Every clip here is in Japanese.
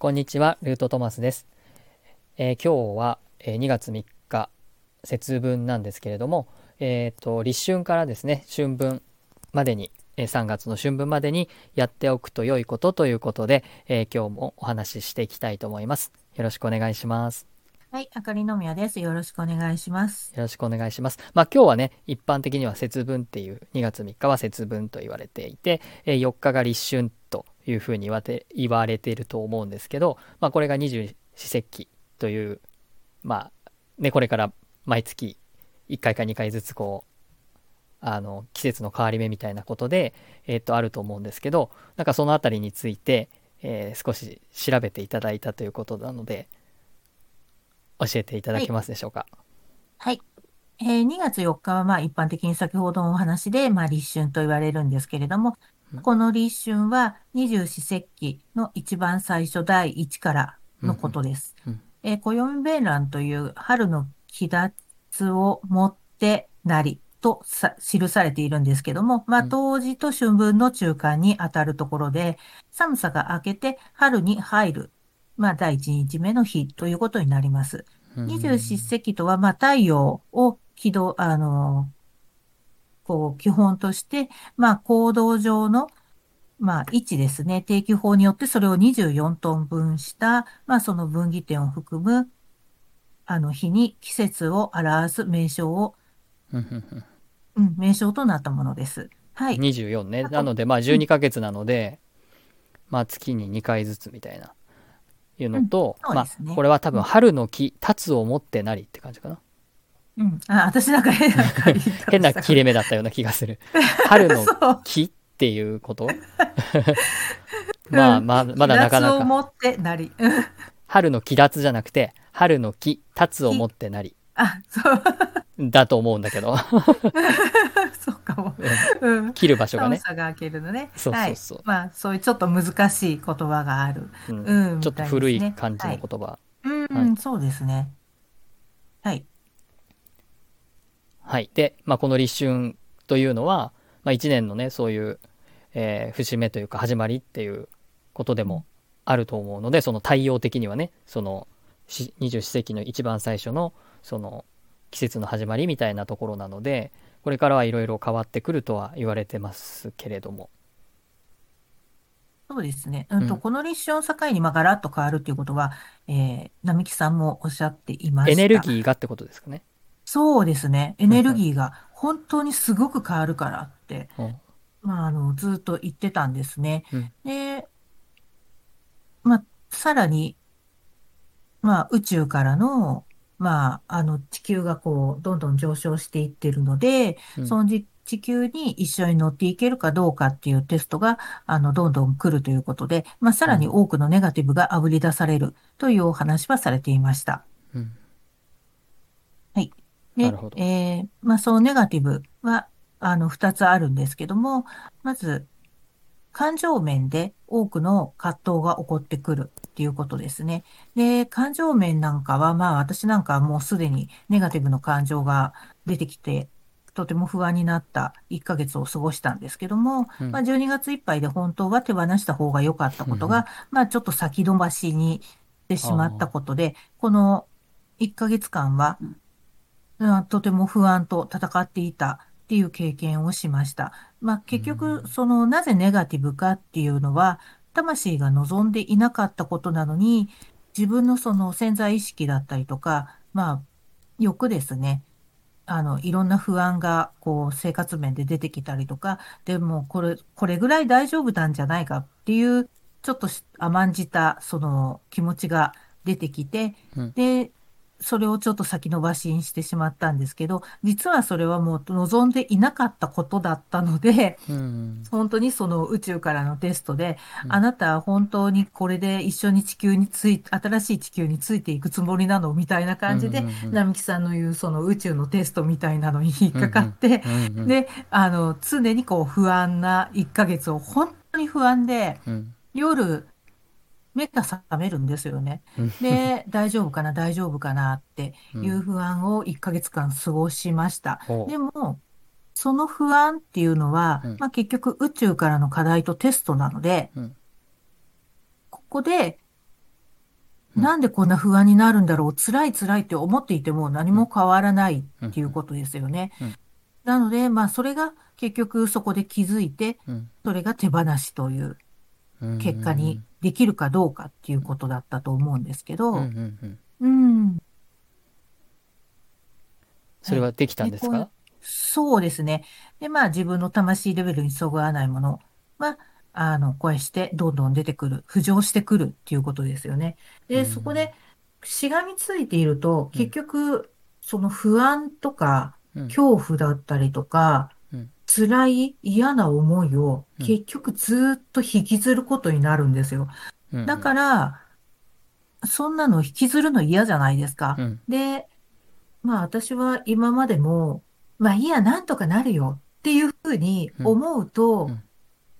こんにちは、ルートトマスです。えー今日は、えー2月3日、節分なんですけれども、えーと、立春からですね、春分までに、えー3月の春分までにやっておくと良いことということで、えー今日もお話ししていきたいと思います。よろしくお願いします。はい、あかりのみやです。よろしくお願いします。よろしくお願いします。まあ今日はね、一般的には節分っていう、2月3日は節分と言われていて、えー4日が立春というふうに言わて言われていると思うんですけど、まあこれが二十四節気という、まあね、これから毎月1回か2回ずつこう、あの、季節の変わり目みたいなことで、えっと、あると思うんですけど、なんかそのあたりについて、えー少し調べていただいたということなので、教えていただけますでしょうか？はい。えー2月4日は、まあ、一般的に先ほどのお話で、まあ、立春と言われるんですけれども、この立春は二十四節気の一番最初第一からのことです。うんうんえー暦弁乱という春の気立をもってなりとさ記されているんですけども、まあ、うん冬至と春分の中間にあたるところで、寒さが明けて春に入る、まあ、第一日目の日ということになります。うん二十四節気とは、まあ、太陽を軌道、あの、こう、基本として、まあ、行動上の、まあ、位置ですね。定期法によってそれを24トン分した、まあ、その分岐点を含む、あの、日に季節を表す名称を、うんうんうんうん、名称となったものです。はい。24ね。なので、まあ12ヶ月なので、まあ月に2回ずつみたいな、いうのと、まうんねあこれは多分春の木、立つを持ってなりって感じかな。うん。あ、私なんか変な 変な切れ目だったような気がする。春の。木っていうこと？まあまあ、まだなかなか。持ってなり。うん春の木立じゃなくて、春の木、立つを持ってなり。あ、そう。だと思うんだけど。そうかも。うんうん。切る場所がね。寒さが明けるのね。そうそうそうはい。まあ、そういうちょっと難しい言葉がある。うんうんちょっと古い感じの言葉。うん、はいそうですね。はい。はい。で、まあ、この立春というのは、まあ、一年のね、そういう、えー節目というか始まりっていうことでもあると思うので、その太陽的にはね、そのし二十四節気の一番最初の、その季節の始まりみたいなところなので、これからはいろいろ変わってくるとは言われてますけれども。そうですね。うんと、うんこの立春を境に、まあ、ガラッと変わるっていうことは、えー、並木さんもおっしゃっていました。エネルギーがってことですかね。そうですね。エネルギーが本当にすごく変わるからって、うんまあ、あの、ずっと言ってたんですね。うんで、まあ、さらに、まあ、宇宙からの、まあ、あの、地球がこう、どんどん上昇していってるので、うんそのじ地球に一緒に乗っていけるかどうかっていうテストが、あの、どんどん来るということで、まあ、さらに多くのネガティブが炙り出されるというお話はされていました。うんで、えーまあ、そのネガティブは、あの、二つあるんですけども、まず、感情面で多くの葛藤が起こってくるっていうことですね。で、感情面なんかは、まあ、私なんかはもうすでにネガティブの感情が出てきて、とても不安になった1ヶ月を過ごしたんですけども、うん。まあ、12月いっぱいで本当は手放した方が良かったことうんが、まあ、ちょっと先延ばしにしてしまったことで、この1ヶ月間は、うんとても不安と戦っていたっていう経験をしました。まあ、結う局、んその、なぜネガティブかっていうのは、魂が望んでいなかったことなのに、自分のその潜在意識だったりとか、まあ、欲ですね。あの、いろんな不安が、こう、生活面で出てきたりとか、でも、これ、これぐらい大丈夫なんじゃないかっていう、ちょっとし甘んじた、その、気持ちが出てきて、うんで、それをちょっと先延ばしにしてしまったんですけど、実はそれはもう望んでいなかったことだったので、うん本当にその宇宙からのテストで、うん。あなたは本当にこれで一緒に地球につい、新しい地球についていくつもりなのみたいな感じで並木さんの言うその宇宙のテストみたいなのに引っかかって、で、あの、常にこう不安な1ヶ月を本当に不安で、うん。夜、目が覚めるんですよね。うん。で、大丈夫かな、大丈夫かなっていう不安を1ヶ月間過ごしました。ほう。でも、その不安っていうのは、うん。まあ結局宇宙からの課題とテストなので、うん。ここでなんでこんな不安になるんだろう、辛い辛いって思っていても何も変わらないっていうことですよね。うん。なので、まあ、それが結局そこで気づいて、うん。それが手放しといううん結果にできるかどうかっていうことだったと思うんですけど、うんうん。それはできたんですでこかそうですね。で、まあ自分の魂レベルにそぐわないもの。は、あの、こうしてどんどん出てくる、浮上してくるっていうことですよね。で、うん。そこでしがみついていると、結局、その不安とか、うん。恐怖だったりとか、うん辛い嫌な思いをうん。結局ずっと引きずることになるんですよ。うんだから、そんなの引きずるの嫌じゃないですか。うん。で、まあ私は今までも、まあいいや、なんとかなるよ。っていうふうに思うと、うんうん。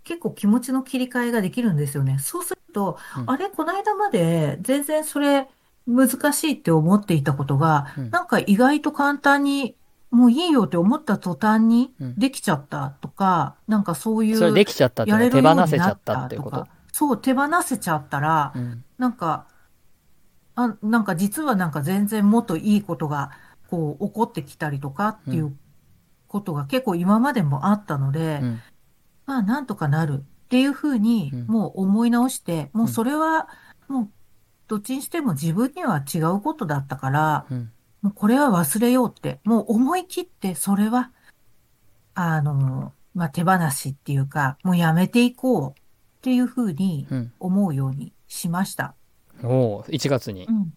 結構気持ちの切り替えができるんですよね。そうすると、うん。あれ、この間まで全然それ難しいって思っていたことが、うん。なんか意外と簡単に、もういいよって思った途端にうん。できちゃったとか、なんかそういうそれできちゃったって手やれるよう放せちゃったたっていうこと。そう、手放せちゃったら、うん。なんか、あ、なんか実はなんか全然もっといいことが、こう、起こってきたりとかっていううことが結構今までもあったので、うん。まあなんとかなるっていうふうにうん。もう思い直して、もううんそれはもうどっちにしても自分には違うことだったから、うんもうこれは忘れようって、もう思い切ってそれは、あの、まあ手放しっていうか、もうやめていこうっていうふうにうん。思うようにしました。おお1月に。うん。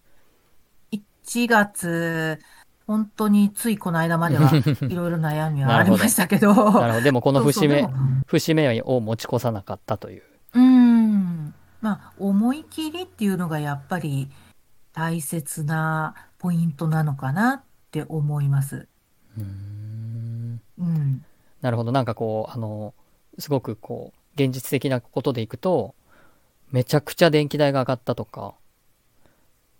1月、本当についこの間まではいろいろ悩みはありましたけど、なるほど。でもこの節目そうそう節目を持ち越さなかったという。うーん。まあ、思い切りっていうのがやっぱり大切なポイントなのかなって思います。うーんうん。なるほどなんかこうあのすごくこう現実的なことでいくとめちゃくちゃ電気代が上がったとか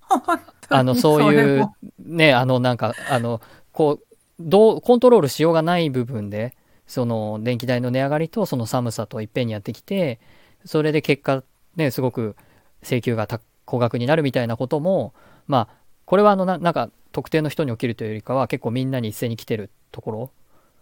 あのそういうねあのなんかあのこうどうコントロールしようがない部分でその電気代の値上がりとその寒さといっぺんにやってきてそれで結果ねすごく請求が高高額になるみたいなこともまあこれはあのななんか特定の人に起きるというよりかは結構みんなに一斉に来てるところ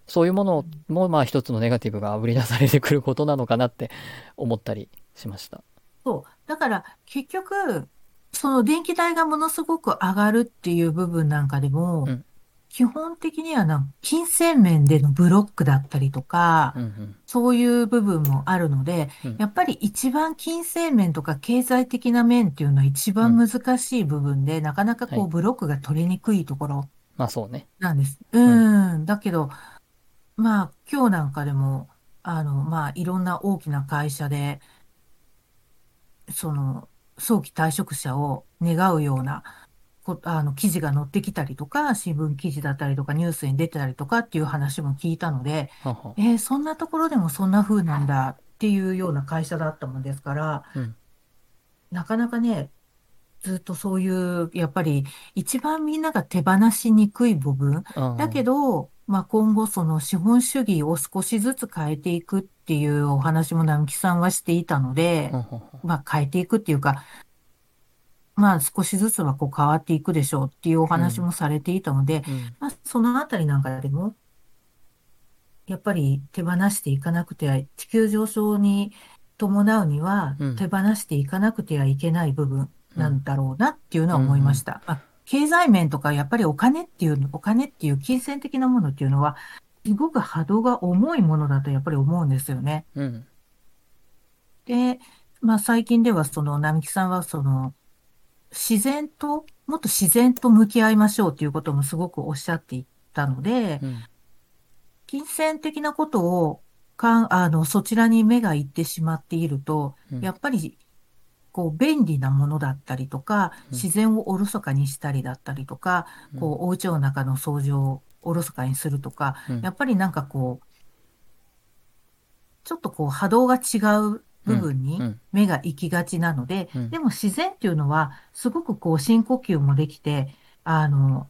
そういうものもまあ一つのネガティブがあぶり出されてくることなのかなって思ったりしました。そう。だから結局、その電気代がものすごく上がるっていう部分なんかでも、うん基本的にはな、金銭面でのブロックだったりとか、うんうんそういう部分もあるので、うんやっぱり一番金銭面とか経済的な面っていうのは一番難しい部分で、なかなかこはいうブロックが取りにくいところまあそうね。なんです。うん。だけど、まあ今日なんかでも、あの、まあいろんな大きな会社で、その、早期退職者を願うような、こあの、記事が載ってきたりとか、新聞記事だったりとか、ニュースに出てたりとかっていう話も聞いたので、はは。えーそんなところでもそんな風なんだっていうような会社だったもんですから、うん。なかなかね、ずっとそういう、やっぱり一番みんなが手放しにくい部分。うん。だけど、まあ今後その資本主義を少しずつ変えていくっていうお話も並木さんはしていたのでまあ変えていくっていうか、まあ少しずつはこう変わっていくでしょうっていうお話もされていたので、うん。まあ、そのあたりなんかでも、やっぱり手放していかなくては、地球上昇に伴うにはうん。手放していかなくてはいけない部分なんだろうなっていうのは思いました。まあ経済面とかやっぱりお金っていう、お金っていう金銭的なものっていうのは、すごく波動が重いものだとやっぱり思うんですよね。うん。で、まあ最近ではその並木さんはその自然と、もっと自然と向き合いましょうということもすごくおっしゃっていたので、うん。金銭的なことをかん、あの、そちらに目がいってしまっていると、うん。やっぱり、こう、便利なものだったりとか、うん。自然をおろそかにしたりだったりとか、こう、お家の中の掃除をおろそかにするとか、うん。やっぱりなんかこう、ちょっとこう、波動が違う部分にうん目が行きがちなので、うん。でも自然っていうのは、すごくこう、深呼吸もできて、あの、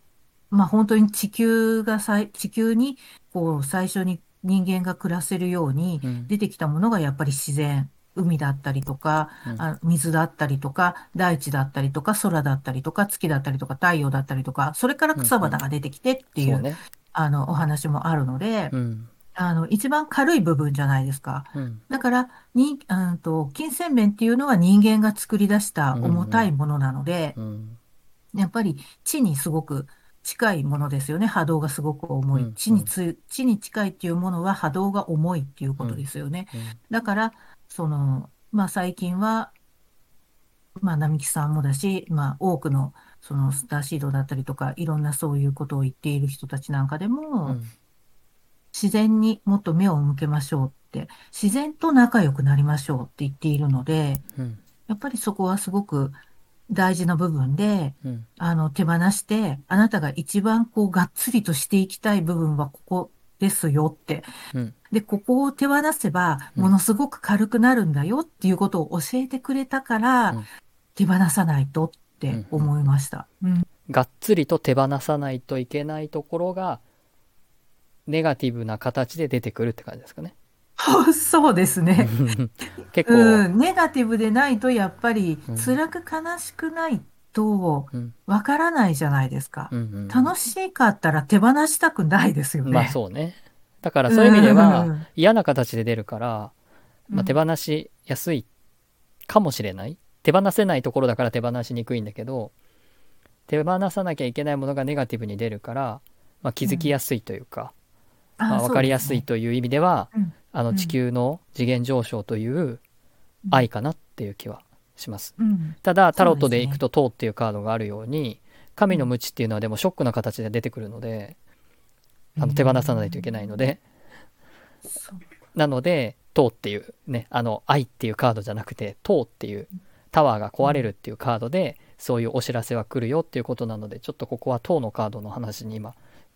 まあ、本当に地球がさい、地球に、こう、最初に人間が暮らせるようにうん。出てきたものがやっぱり自然海だったりとか、うん。あ水だったりとか、大地だったりとか、空だったりとか、月だったりとか、太陽だったりとか、それから草花が出てきてっていう。あの、お話もあるので、うん。あの、一番軽い部分じゃないですか。うん。だから、に、うんと、金銭面っていうのは人間が作り出した重たいものなので、うん。やっぱり地にすごく近いものですよね。波動がすごく重い。うん地につ、地に近いっていうものは波動が重いっていうことですよね。だから、その、まあ最近は、まあ並木さんもだし、まあ多くのそのスターシードだったりとか、いろんなそういうことを言っている人たちなんかでも、うん。自然にもっと目を向けましょうって、自然と仲良くなりましょうって言っているので、うん。やっぱりそこはすごく大事な部分で、うん。あの、手放して、あなたが一番こう、がっつりとしていきたい部分はここですよって。うん。で、ここを手放せば、うんものすごく軽くなるんだよっていうことを教えてくれたから、うん手放さないとって思いました。うん。がっつりと手放さないといけないところが、ネガティブな形で出てくるって感じですかね。そうですね。結構、うん。ネガティブでないと、やっぱりうん、辛く悲しくないと、うん。わからないじゃないですかう。ん。楽しかったら手放したくないですよね。まあそうね。だからそういう意味でうんは嫌な形で出るから、まあ、うん手放しやすいかもしれない。手放せないところだから手放しにくいんだけど、手放さなきゃいけないものがネガティブに出るから、まあ、気づきやすいというか、まあ、分かりやですねいという意味では、うん。うん。あの地球の次元上昇という愛かなっていう気はします。うん。ただタロットでいくと「塔」っていうカードがあるように神の無知っていうのはでもショックな形で出てくるのであの手放さないといけないので。そうなので「塔」っていうねあの愛っていうカードじゃなくて「塔」っていうタワーが壊れるっていうカードでそういうお知らせは来るよっていうことなのでちょっとここは「塔」のカードの話に今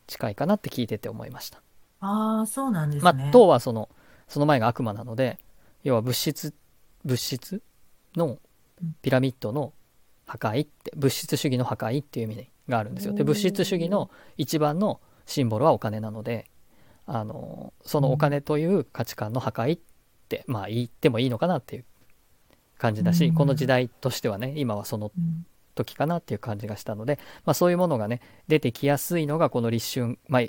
近いかなって聞いてて思いました。ああ、そうなんですまあね。塔はそのその前が悪魔なので要は物質物質のピラミッドの破壊って物質主義の破壊っていう意味があるんですよ。で物質主義の一番のシンボルはお金なのであのそのお金という価値観の破壊ってまあ言ってもいいのかなっていう感じだしうん。この時代としてはね今はそのうん。時かなっていう感じがしたので、まあ、そういうものがね出てきやすいのがこの立春、まあ、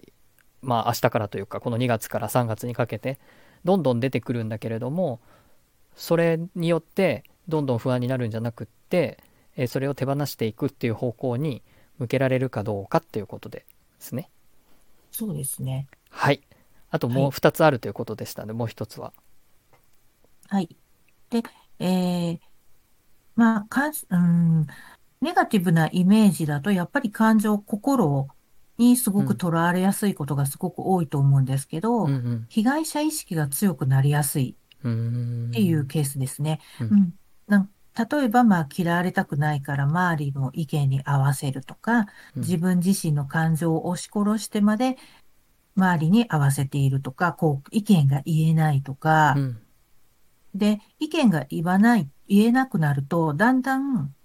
まあ明日からというかこの2月から3月にかけてどんどん出てくるんだけれどもそれによってどんどん不安になるんじゃなくって、えーそれを手放していくっていう方向に向けられるかどうかっていうことですね。そうですね。はい。あともうはい2つあるということでしたので、もう1つは。はい。で、えー、まあ、かん、うん、ネガティブなイメージだと、やっぱり感情、心にすごくとらわれやすいことがすごく多いと思うんですけど、うんうん。被害者意識が強くなりやすいっていうケースですね。うん。うん。なん例えば、まあ、嫌われたくないから周りの意見に合わせるとか、うん。自分自身の感情を押し殺してまで周りに合わせているとか、こう、意見が言えないとか、うんで、意見が言わない、言えなくなると、だんだん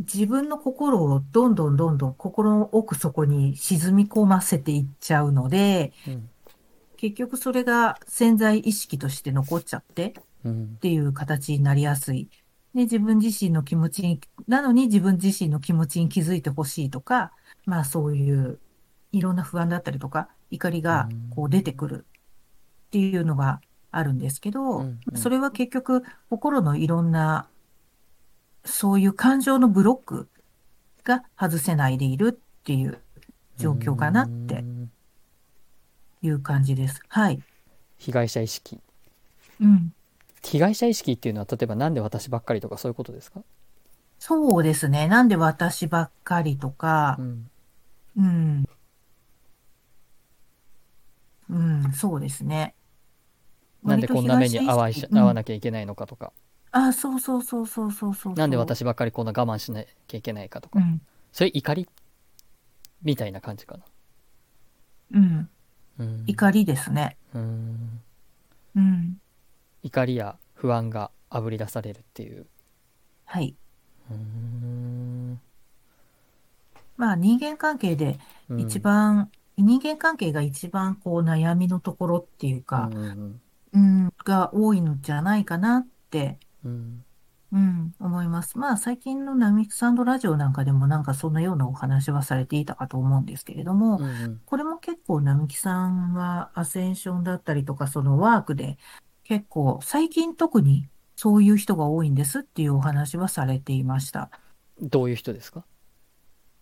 自分の心をどんどんどんどん心の奥底に沈み込ませていっちゃうので、うん。結局それが潜在意識として残っちゃって、うん。っていう形になりやすい。で、自分自身の気持ちに、なのに自分自身の気持ちに気づいてほしいとか、まあそういういろんな不安だったりとか、怒りがこう出てくるっていうのがあるんですけどうん。うん、それは結局心のいろんな、そういう感情のブロックが外せないでいるっていう状況かなってうんいう感じです。はい。被害者意識。うん。被害者意識っていうのは例えばなんで私ばっかりとかそういうことですか、そうですね。なんで私ばっかりとかう、んうん。うん、そうですね。なんでこんな目に遭わわなきゃいけないのかとか、うんあ、そうそうそうそうそうそう。なんで私ばっかりこんな我慢しなきゃいけないかとか、うん、それ怒りみたいな感じかな。うん、うん怒りですね。うんうん、怒りや不安があぶり出されるっていう。はい。うんまあ人間関係でうん一番、人間関係が一番こう悩みのところっていうかうん、うんうん、が多いのじゃないかなっって、うん。うん、思います。まあ、最近のナミクサンドラジオなんかでもなんかそんなようなお話はされていたかと思うんですけれども、うんうん。これも結構並木さんはアセンションだったりとか、そのワークで結構最近特にそういう人が多いんですっていうお話はされていました。どういう人ですか？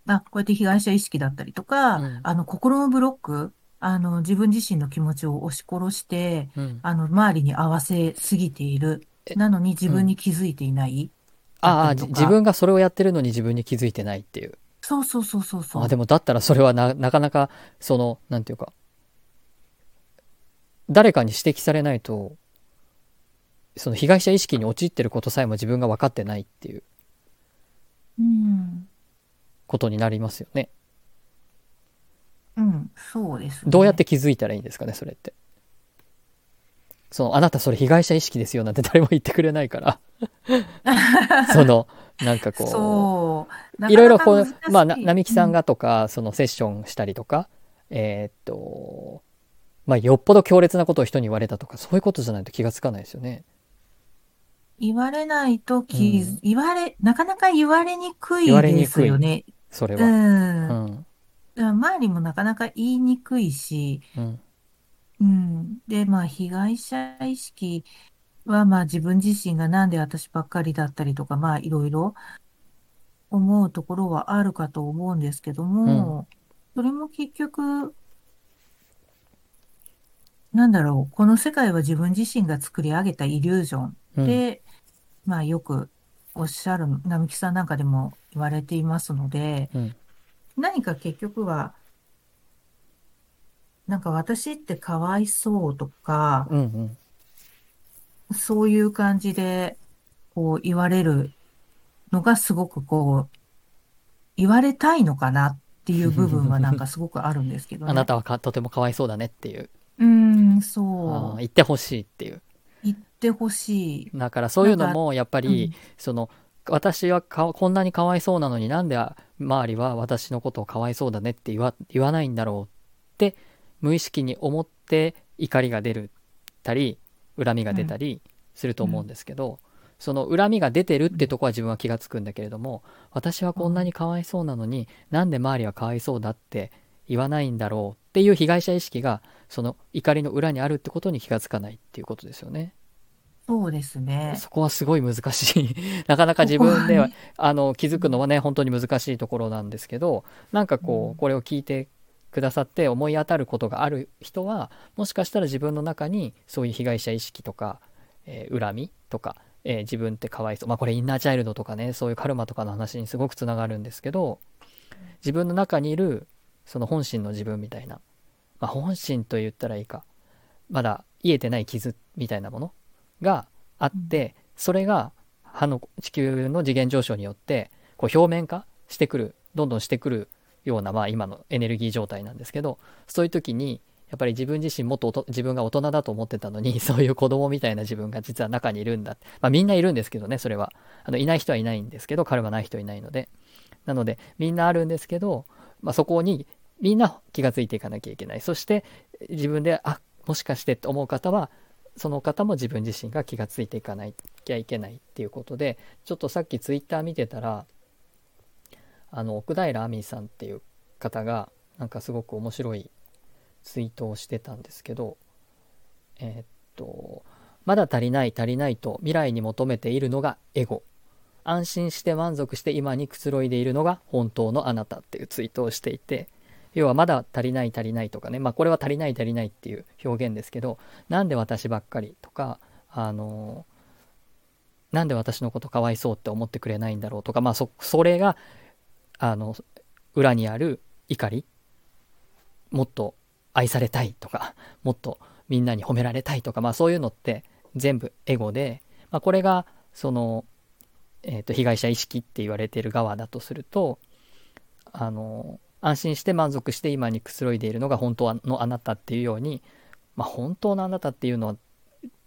あ、こうやって被害者意識だったりとか、うんあの心のブロック、あの自分自身の気持ちを押し殺して、うん。あの周りに合わせすぎている。えなのに自分に気づいていない。ああ、自分がそれをやってるのに自分に気づいてないっていう。そうそうそうそうそう。あ、でもだったらそれはな、なかなか、その、なんていうか、誰かに指摘されないと、その被害者意識に陥ってることさえも自分が分かってないっていううん。ことになりますよね。うん、そうですね。どうやって気づいたらいいんですかね、それって。その、あなたそれ被害者意識ですよなんて誰も言ってくれないから。その、なんかこう。なかなかいろいろこうまあ、な並木さんうがとか、そのセッションしたりとか、えーっと、まあ、よっぽど強烈なことを人に言われたとか、そういうことじゃないと気がつかないですよね。言われないと気づ、うん言われ、なかなか言われにくい言われにくいですよね。うそれは。うん。から周りもなかなか言いにくいし、うん。うん。で、まあ、被害者意識は、まあ、自分自身がなんで私ばっかりだったりとか、まあ、いろいろ思うところはあるかと思うんですけども、それも結局、なんだろう、この世界は自分自身が作り上げたイリュージョンうん。で、まあよくおっしゃる、並木さんなんかでも言われていますので、うん。何か結局は、なんか私ってかわいそうとか、うん。うん。そういう感じで、こう言われるのがすごくこう、言われたいのかなっていう部分はなんかすごくあるんですけどね。あなたはかとてもかわいそうだねっていう。うーん、あそーう。言ってほしいっていう。言ってほしい。だからそういうのもやっぱり、その私はかこんなにかわいそうなのになんで周りは私のことをかわいそうだねって言わ言わないんだろうって無意識に思って怒りが出るたり恨みが出たりすると思うんですけど、その恨みが出てるってとこは自分は気がつくんだけれども私はこんなにかわいそうなのになんで周りはかわいそうだって言わないんだろうっていう被害者意識がその怒りの裏にあるってことに気がつかないっていうことですよね。そうですね。そこはすごい難しい。なかなか自分ではあの気づくのはね本当に難しいところなんですけどなんかこうんうこれを聞いてくださって思い当たることがある人はもしかしたら自分の中にそういう被害者意識とか、えー恨みとか、えー自分ってかわいそうまあこれインナーチャイルドとかねそういうカルマとかの話にすごくつながるんですけど自分の中にいるその本心の自分みたいな、まあ、本心と言ったらいいかまだ癒えてない傷みたいなものがあって、それが歯の地球の次元上昇によってこう表面化してくるどんどんしてくるような、まあ、今のエネルギー状態なんですけどそういう時にやっぱり自分自身もっと自分が大人だと思ってたのに そういう子供みたいな自分が実は中にいるんだまあみんないるんですけどねそれは。あのいない人はいないんですけどカルマない人いないので。なのでみんなあるんですけど、まあ、そこにみんな気がついていかなきゃいけない。そして自分であもしかしてって思う方はその方も自分自身が気がついていかなきゃいけないっていうことでちょっとさっきツイッター見てたらあの奥平亜美さんっていう方がなんかすごく面白いツイートをしてたんですけどえーっとまだ足りない足りないと未来に求めているのがエゴ。安心して満足して今にくつろいでいるのが本当のあなたっていうツイートをしていて要はまだ足りない足りないとかね。まあこれは足りない足りないっていう表現ですけどなんで私ばっかりとかあのなんで私のことかわいそうって思ってくれないんだろうとかまあそそれがあの裏にある怒りもっと愛されたいとか もっとみんなに褒められたいとかまあそういうのって全部エゴで、まあ、これがその、えー、と被害者意識って言われてる側だとするとあの安心して満足して今にくつろいでいるのが本当のあなたっていうように、まあ、本当のあなたっていうのは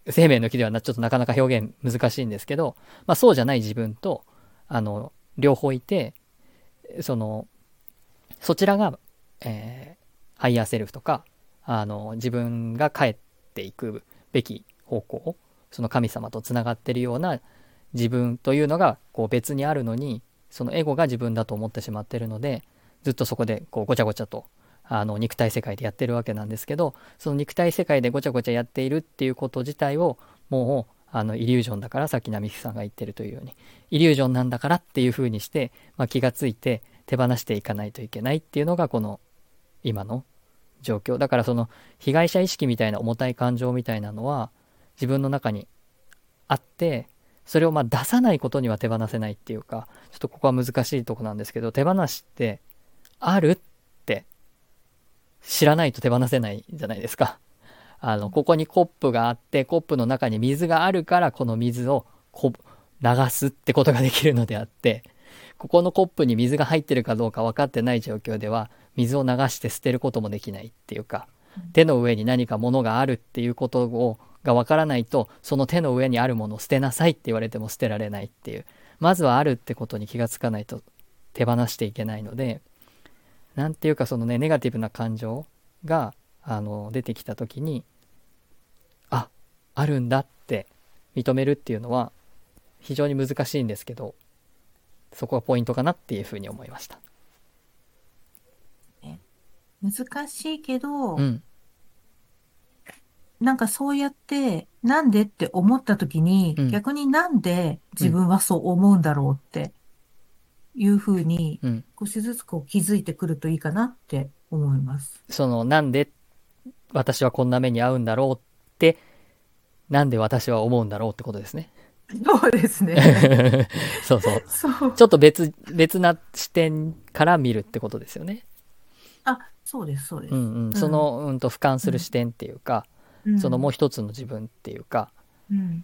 生命の木ではなちょっとなかなか表現難しいんですけど、まあ、そうじゃない自分とあの両方いてそのそちらが、えー higher self とかあの自分が帰っていくべき方向その神様とつながってるような自分というのがこう別にあるのにそのエゴが自分だと思ってしまってるのでずっとそこでこうごちゃごちゃとあの肉体世界でやってるわけなんですけどその肉体世界でごちゃごちゃやっているっていうこと自体をもうあのイリュージョンだからさっき並木さんが言ってるというようにイリュージョンなんだからっていうふうにして、まあ、気がついて手放していかないといけないっていうのがこの今の状況だからその被害者意識みたいな重たい感情みたいなのは自分の中にあってそれをま出さないことには手放せないっていうかちょっとここは難しいとこなんですけど手放しってあるって知らないと手放せないじゃないですかあのここにコップがあってコップの中に水があるからこの水をこ流すってことができるのであってここのコップに水が入ってるかどうか分かってない状況では水を流して捨てることもできないっていうか手の上に何か物があるっていうことをが分からないとその手の上にあるものを捨てなさいって言われても捨てられないっていうまずはあるってことに気がつかないと手放していけないので何ていうかそのねネガティブな感情があの出てきた時にああるんだって認めるっていうのは非常に難しいんですけどそこがポイントかなっていうふうに思いました。難しいけど、うん、なんかそうやってなんでって思った時に、うん、逆になんで自分はそう思うんだろうっていうふうに少しずつこう気づいてくるといいかなって思います。そのなんで私はこんな目に遭うんだろうってなんで私は思うんだろうってことですね。そうですね。そうそう。そうちょっと別、別な視点から見るってことですよね。あ、そうです、そうです。うんうん。その、うんと俯瞰する視点っていうか、うん、そのもう一つの自分っていうか、うん、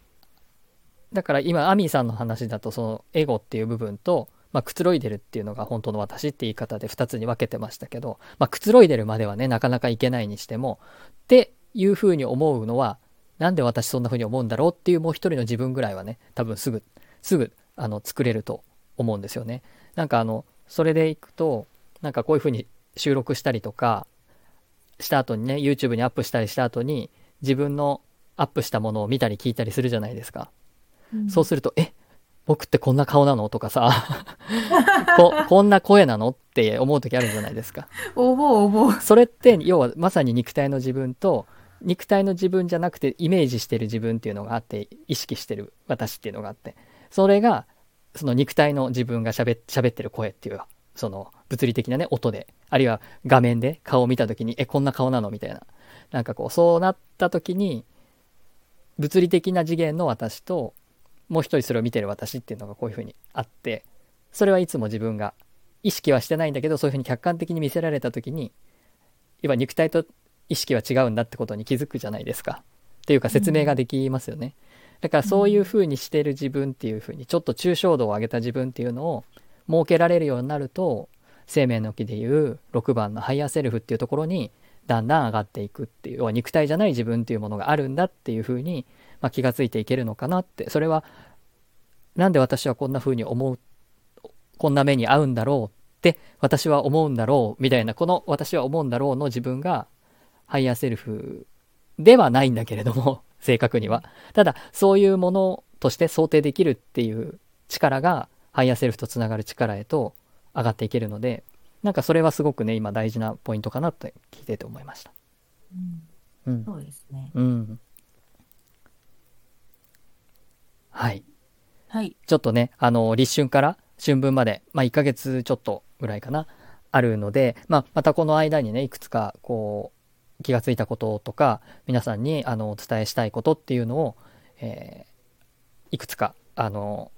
だから今、アミーさんの話だと、そのエゴっていう部分と、まあ、くつろいでるっていうのが本当の私って言い方で2つに分けてましたけど、まあ、くつろいでるまではね、なかなかいけないにしても、っていうふうに思うのは、なんで私そんな風に思うんだろうっていうもう一人の自分ぐらいはね、多分すぐ、すぐ、あの、作れると思うんですよね。なんかあの、それでいくと、なんかこういう風に収録したりとか、した後にね、YouTube にアップしたりした後に、自分のアップしたものを見たり聞いたりするじゃないですか。うん、そうすると、え、僕ってこんな顔なの？とかさ。こ、こんな声なの？って思う時あるじゃないですか。思う思う。それって、要はまさに肉体の自分と、肉体の自分じゃなくてイメージしてる自分っていうのがあって意識してる私っていうのがあって。それがその肉体の自分がしゃべってる声っていうその物理的なね音で。あるいは画面で顔を見た時にえこんな顔なの？みたいな。なんかこうそうなった時に物理的な次元の私ともう一人それを見てる私っていうのがこういうふうにあってそれはいつも自分が意識はしてないんだけどそういうふうに客観的に見せられた時にいわ肉体と意識は違うんだってことに気づくじゃないですか。っていうか説明ができますよね。だからそういうふうにしてる自分っていうふうにちょっと抽象度を上げた自分っていうのを設けられるようになると生命の木でいう6番の higher self っていうところにだんだん上がっていくっていう要は肉体じゃない自分っていうものがあるんだっていうふうに、まあ、気がついていけるのかなってそれはなんで私はこんなふうに思うこんな目に遭うんだろうって私は思うんだろうみたいなこの私は思うんだろうの自分が higher self ではないんだけれども、正確には。ただ、そういうものとして想定できるっていう力が、ハイヤーセルフとつながる力へと上がっていけるので、なんかそれはすごくね、今大事なポイントかなと聞いてて思いました。うん。うん、そうですね。うん。はい。はい。ちょっとね、あの、立春から春分まで、まあ1ヶ月ちょっとぐらいかな、あるので、まあまたこの間にね、いくつかこう、気がついたこととか皆さんにあのお伝えしたいことっていうのを、えー、いくつかあの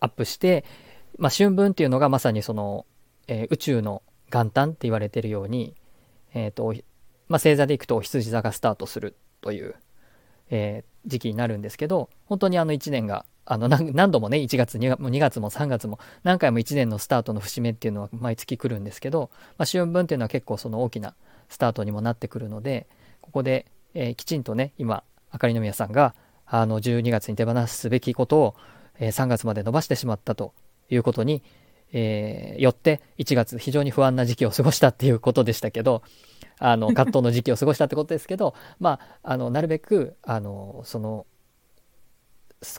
アップして、まあ、春分っていうのがまさにその、えー、宇宙の元旦って言われてるように、えーとまあ、星座でいくとお羊座がスタートするという、えー、時期になるんですけど本当にあの1年があの何度もね1月 2, 2月も3月も何回も1年のスタートの節目っていうのは毎月来るんですけど、まあ、春分っていうのは結構その大きなスタートにもなってくるのでここで、えー、きちんとね今あかりの宮さんがあの12月に手放すべきことを、えー、3月まで伸ばしてしまったということに、えー、よって1月非常に不安な時期を過ごしたっていうことでしたけどあの葛藤の時期を過ごしたってことですけど まああのなるべくあのその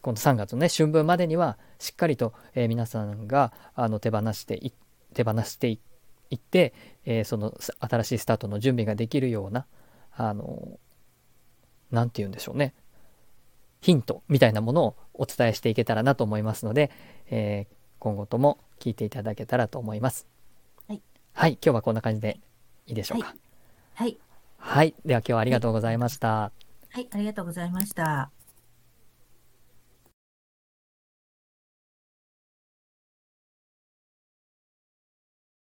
この3月のね春分までにはしっかりと、えー皆さんがあの手放してい手放していいって、えーそのす新しいスタートの準備ができるようなあのなんて言うんでしょうねヒントみたいなものをお伝えしていけたらなと思いますので、えー今後とも聞いていただけたらと思います。はい、はい、今日はこんな感じでいいでしょうか。はい。はい、では今日はありがとうございました。はい、ありがとうございました。